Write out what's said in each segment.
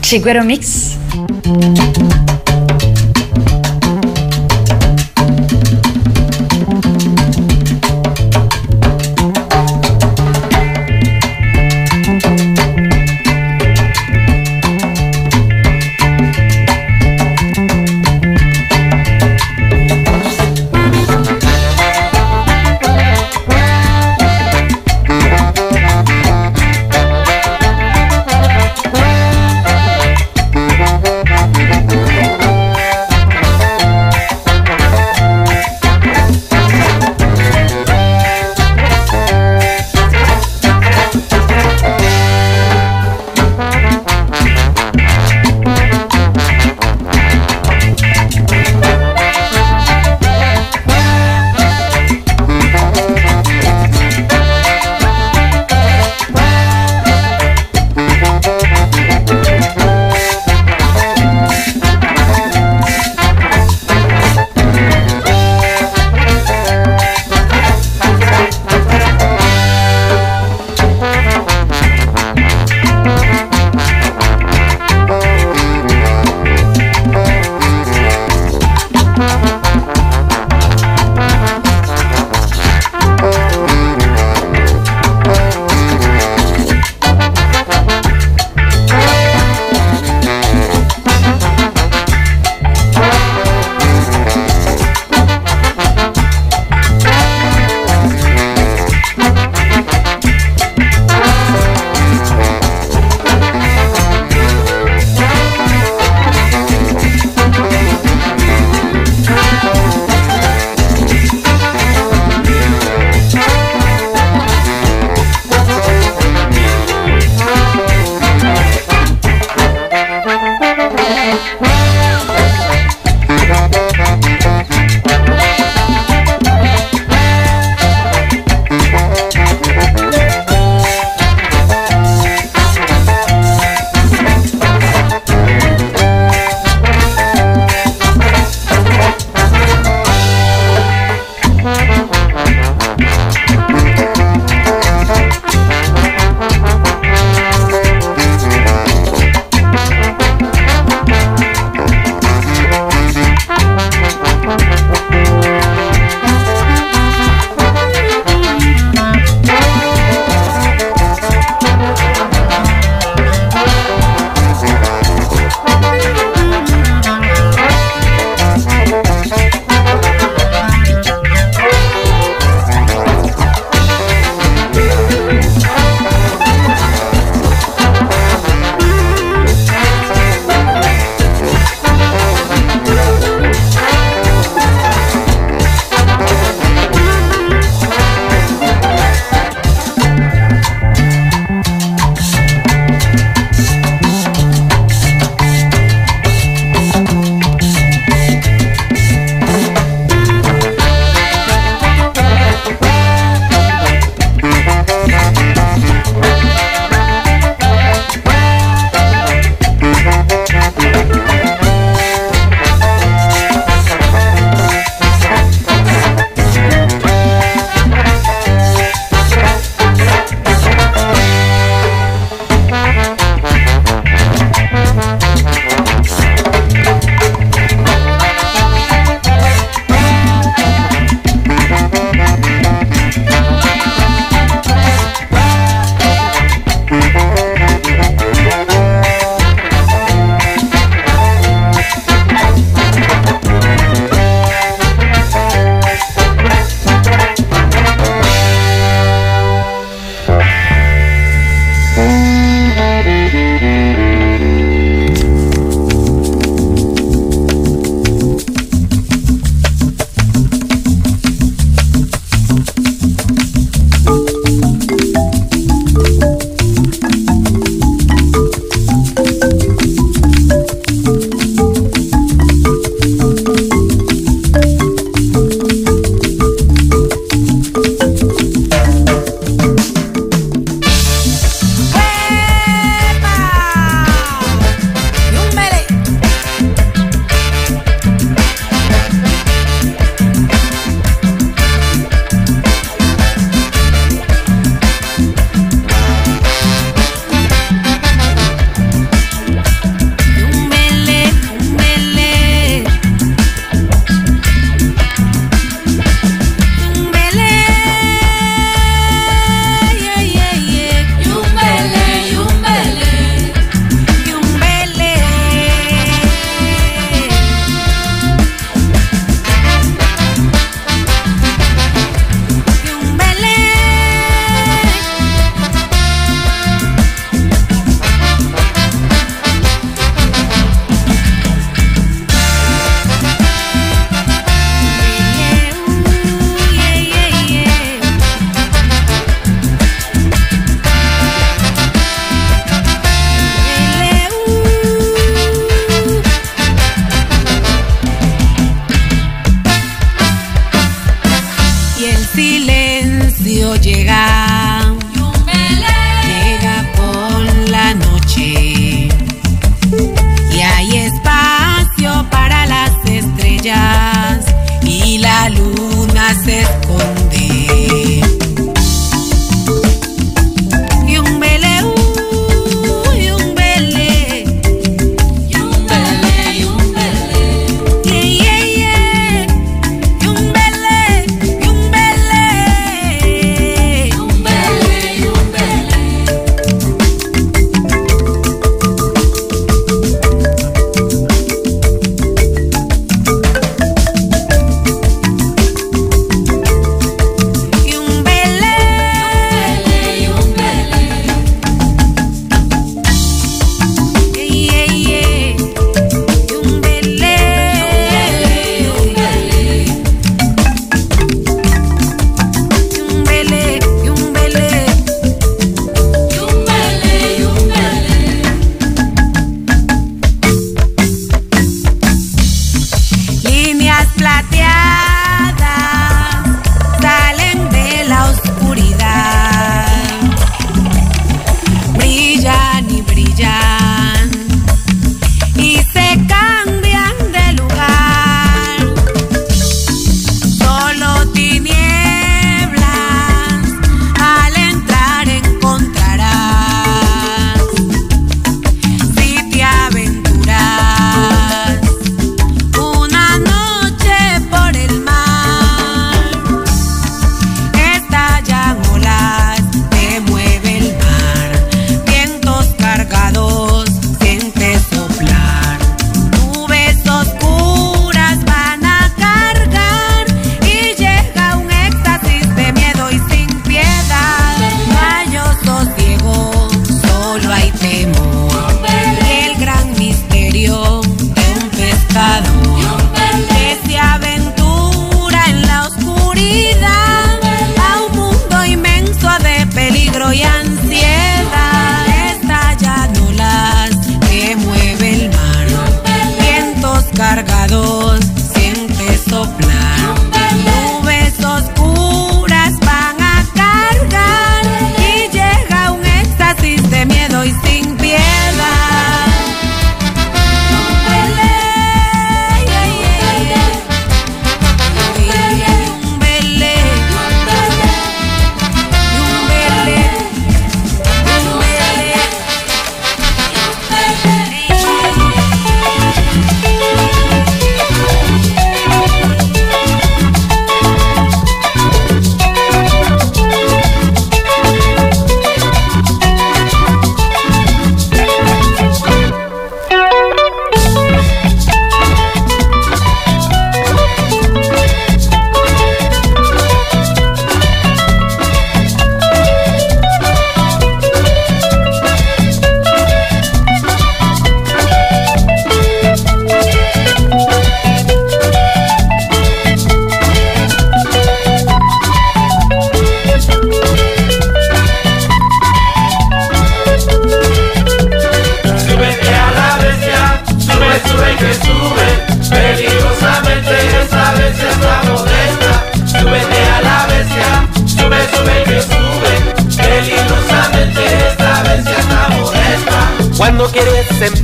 Chiguero Mix.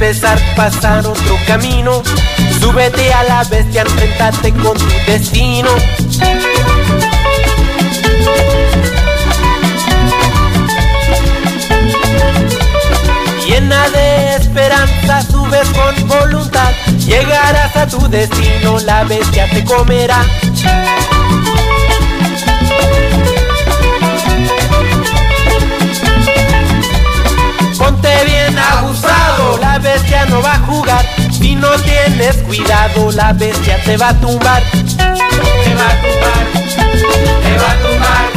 Empezar, pasar otro camino, súbete a la bestia, enfrentate con tu destino. Llena de esperanza, subes con voluntad, llegarás a tu destino, la bestia te comerá. Ponte bien abusado, la bestia no va a jugar. Si no tienes cuidado, la bestia te va a tumbar. Te va a tumbar, te va a tumbar,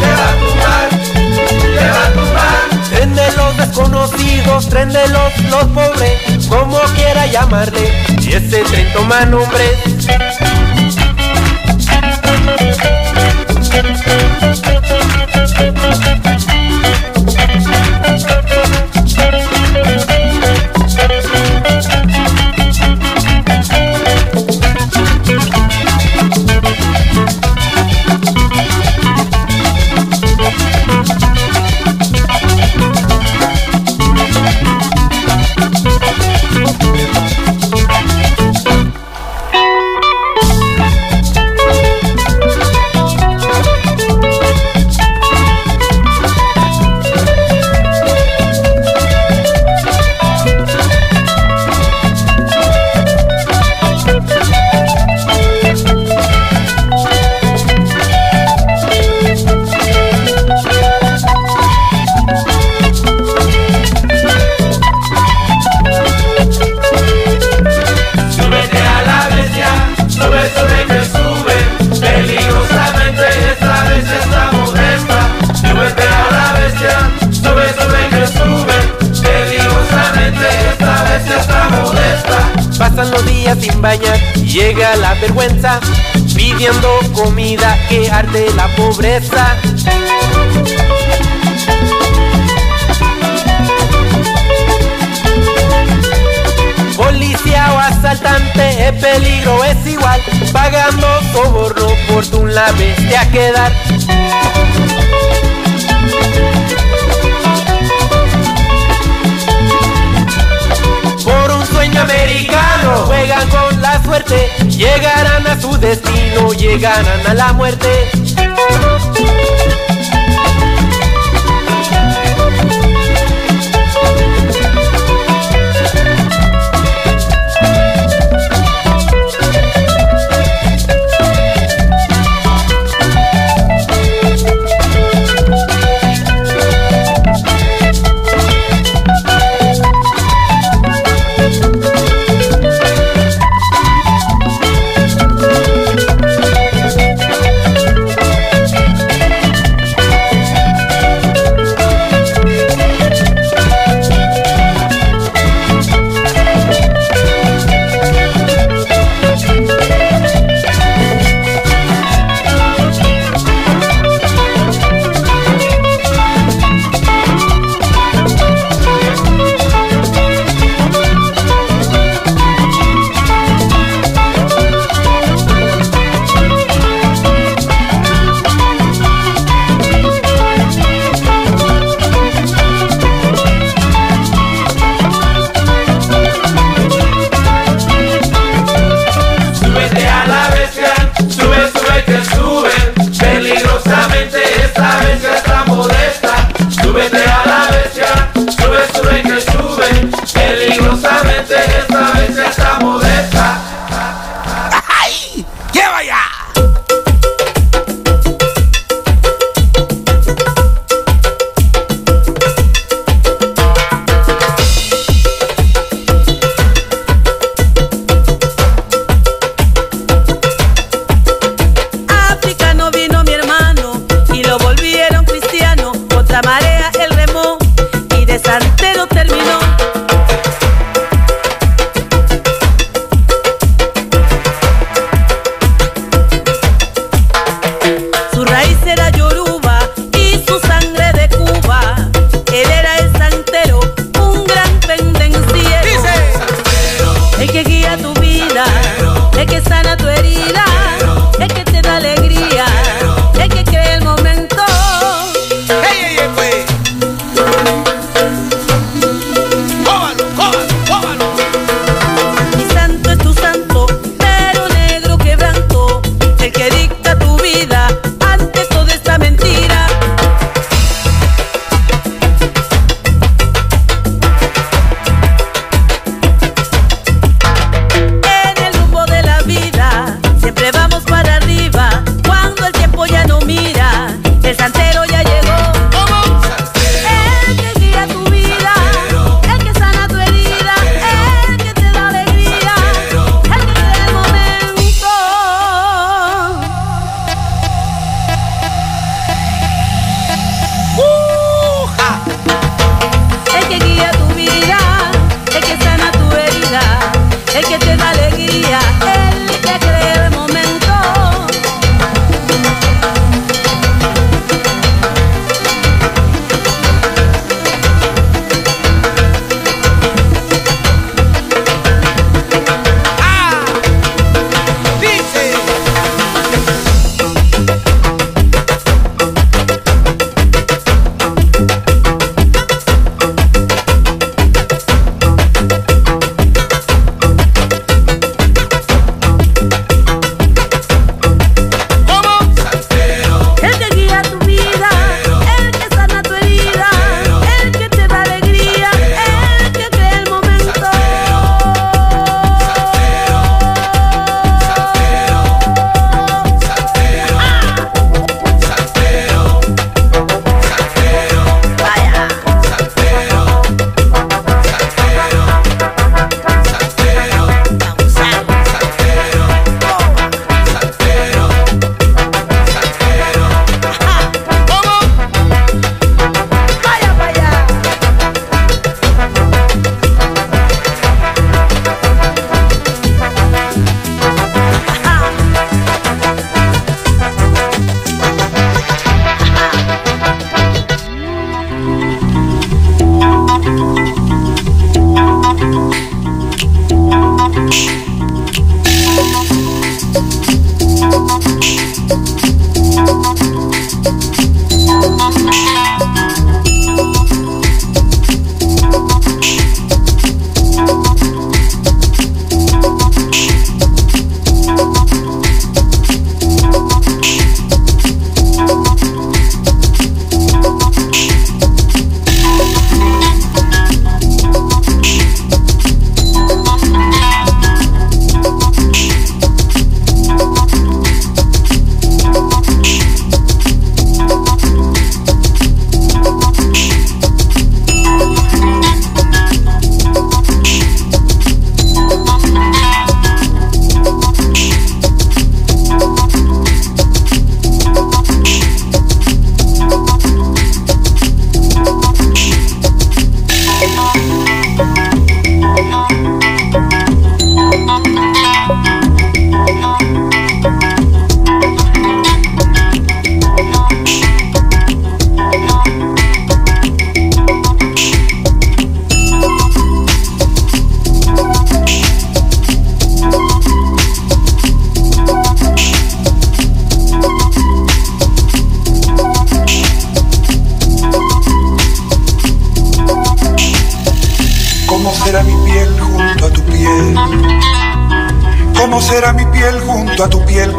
te va a tumbar, te va a tumbar. Tren de los desconocidos, tren de los, los pobres, como quiera llamarle. Y ese tren toma nombres. Súbete vergüenza, pidiendo comida que arde la pobreza. Policía o asaltante, el peligro es igual, pagando soborno por tu la bestia quedar. por un sueño americano. Juegan con llegarán a su destino, llegarán a la muerte.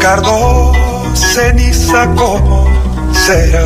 Tu piel, cardo? Ceniza, ¿cómo será?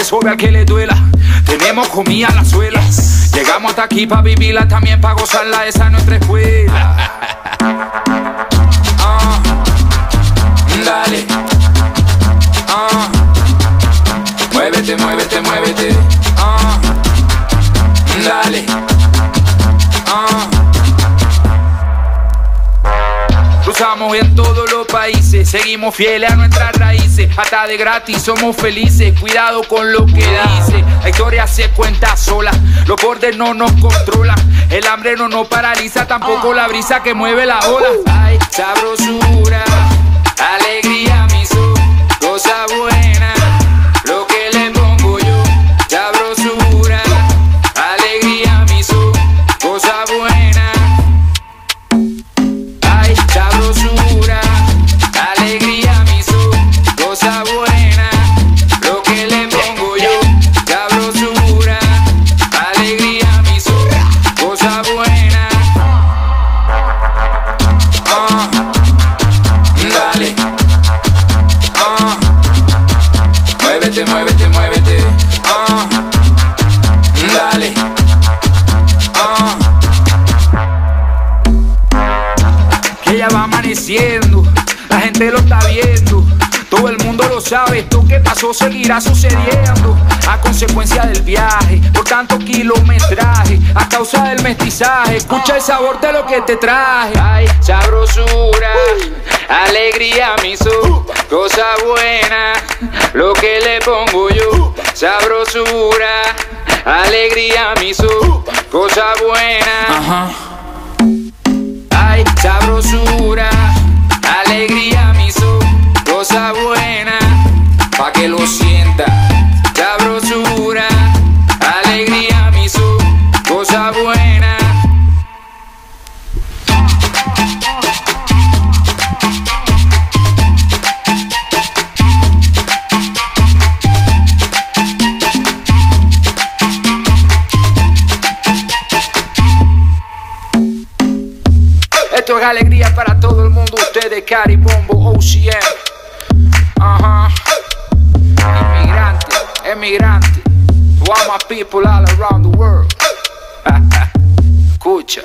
se sobe al que le duela. Tenemos comida en las suelas. Llegamos hasta aquí para vivirla, también para gozarla. Esa es nuestra escuela. Seguimos fieles a nuestras raíces, hasta de gratis somos felices. Cuidado con lo que dice, la historia se cuenta sola, los bordes no nos controlan, el hambre no nos paraliza, tampoco la brisa que mueve la ola. Escucha el sabor de lo que te traje. Ay, sabrosura, alegría, mi sol, cosa buena, lo que le pongo yo. Sabrosura, alegría, mi sol, cosa buena. Ay, sabrosura, alegría. Esto es alegría para todo el mundo. Ustedes, Caribombo, OCM. Ajá. Inmigrante, emigrante. To all my people all around the world. Escucha.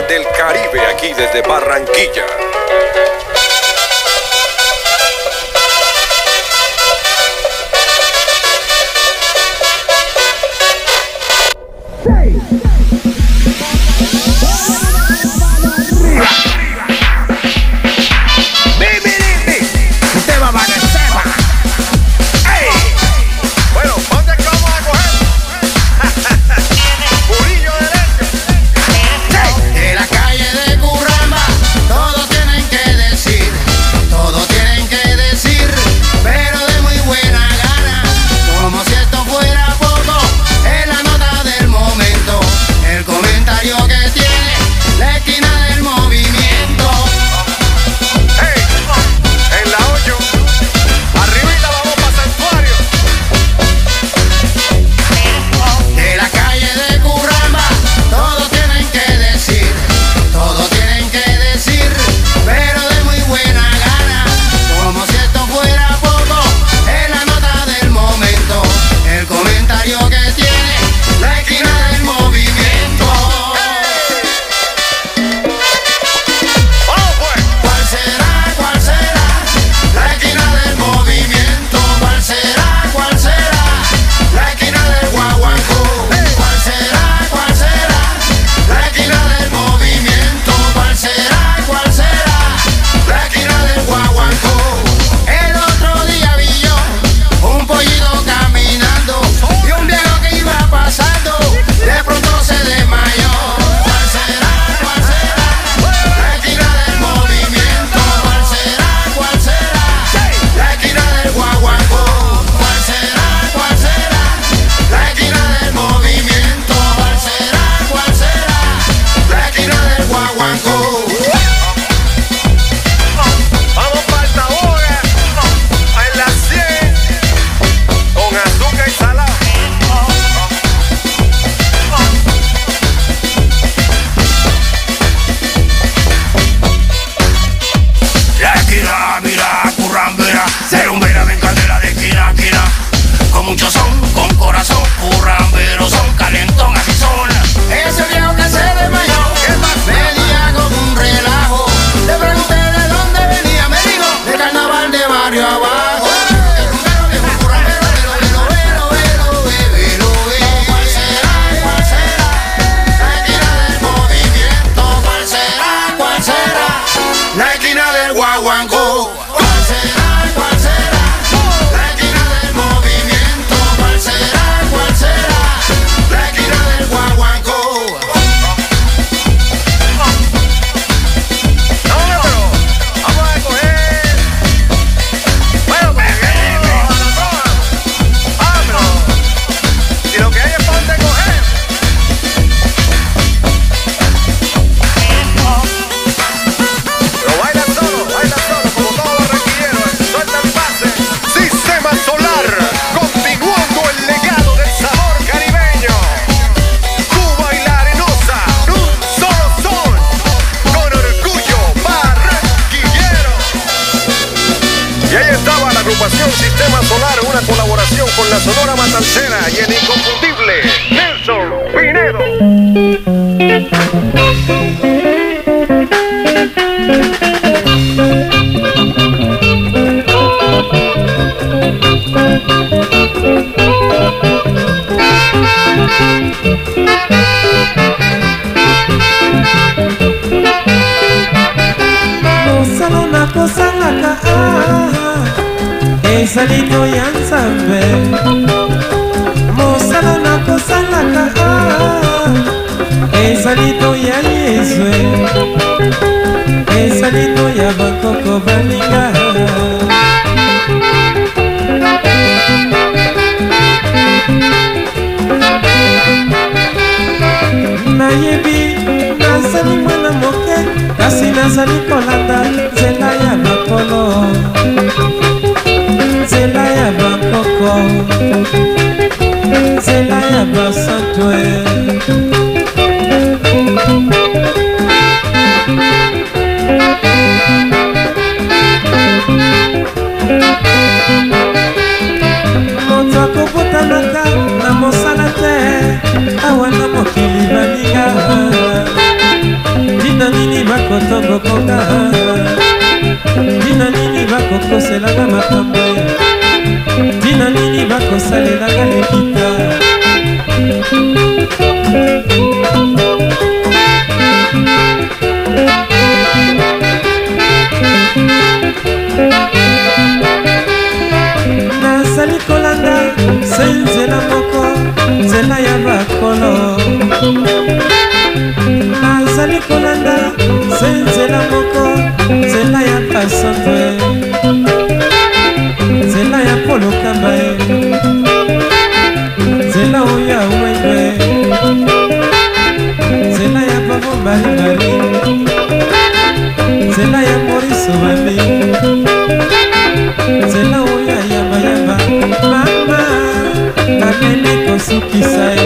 Del Caribe, aquí desde Barranquilla. nazali kolanda nzela ya bakolo nzela ya bakoko nzela ya basantwe moto akokutanaka na mos botobokoka ntina nini bakokoselanga makambo ntina nini bakosalelanga lekita nazali kolanda se nzela moko nzela ya bakolo. nazali kolanda se nzela moko nzela ya kasanve nzela ya kolokamba ye nzela oyo awenge nzela ya bamo baribari nzela ya moriso babi nzela oyo ayabayaba mama amene kosukisa ye.